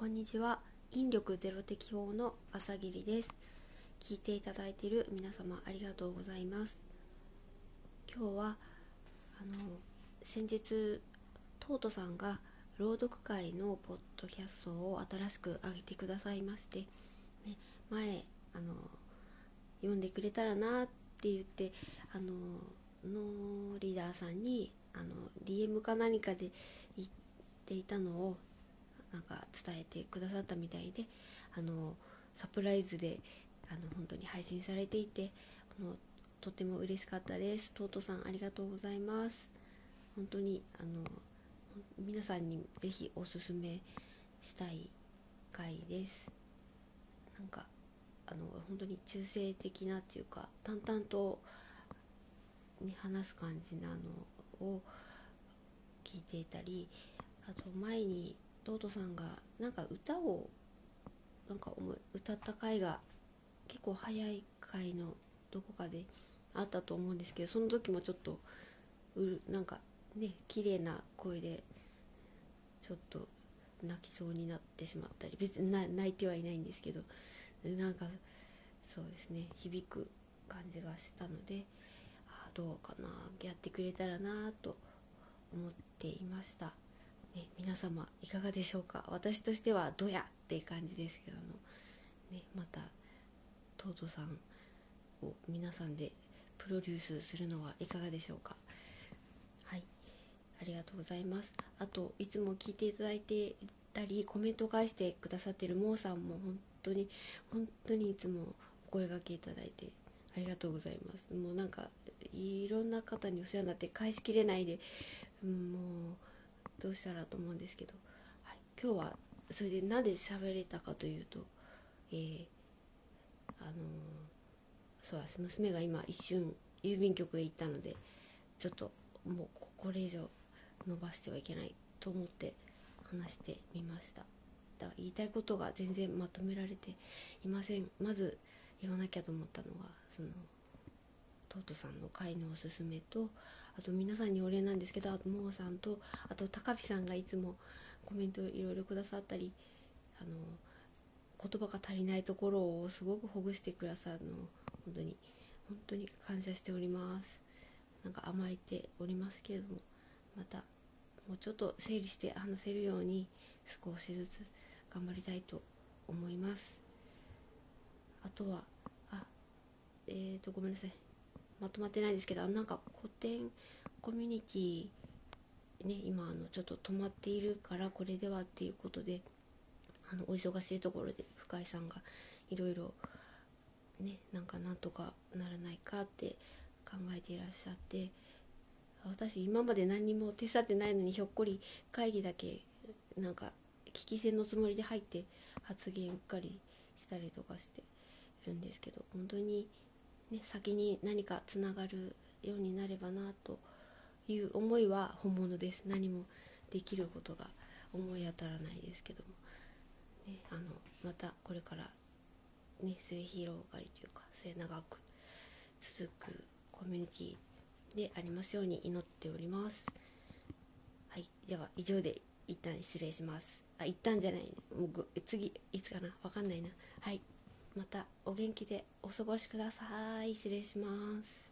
こんにちは。引力ゼロ適法の朝霧です。聞いていただいている皆様ありがとうございます。今日はあの先日トートさんが朗読会のポッドキャストを新しく上げてくださいまして、ね、前あの読んでくれたらなって言ってあののリーダーさんにあの DM か何かで言っていたのをなんか伝えてくださったみたいであのサプライズであの本当に配信されていてあのとても嬉しかったです。トートさんありがとうございます。本当にあの皆さんにぜひおすすめしたい回です。なんかあの本当に中性的なっていうか淡々と、ね、話す感じなのを聞いていたりあと前にトートさんがなんか歌をなんか歌った回が結構早い回のどこかであったと思うんですけどその時もちょっとうなんかね綺麗な声でちょっと泣きそうになってしまったり別に泣いてはいないんですけどなんかそうですね響く感じがしたのであどうかなやってくれたらなと思っていました。ね、皆様いかがでしょうか？私としてはどや？っていう感じですけどの、ね、またトートさんを皆さんでプロデュースするのはいかがでしょうか？はい。ありがとうございます。あといつも聞いていただいてたりコメント返してくださってるモーさんも本当に本当にいつもお声がけいただいてありがとうございます。もうなんかいろんな方にお世話になって返しきれないで、もうどうしたらと思うんですけど、はい、今日はそれでなぜ喋れたかというと、えー、あのー、そうです。娘が今一瞬郵便局へ行ったのでちょっともうこれ以上伸ばしてはいけないと思って話してみました。だから言いたいことが全然まとめられていません。まず言わなきゃと思ったのがそのトートさんの会のおすすめとあと皆さんにお礼なんですけどあともーさんとあと高飛さんがいつもコメントいろいろくださったりあの言葉が足りないところをすごくほぐしてくださるの本当に本当に感謝しております。なんか甘えておりますけれどもまたもうちょっと整理して話せるように少しずつ頑張りたいと思います。あとはあえーとごめんなさい。まとまってないんですけどなんか古典コミュニティね今あのちょっと止まっているからこれではっていうことであのお忙しいところで深井さんがいろいろねなんかなんとかならないかって考えていらっしゃって私今まで何にも手伝ってないのにひょっこり会議だけなんか聞き戦のつもりで入って発言うっかりしたりとかしてるんですけど本当にね、先に何かつながるようになればなという思いは本物です。何もできることが思い当たらないですけども、ね、あのまたこれから、ね、末広がりというか末長く続くコミュニティでありますように祈っております。はいでは以上で一旦失礼します。あ一旦じゃない。ねもう次いつかな。わかんないな。はい。またお元気でお過ごしください。失礼します。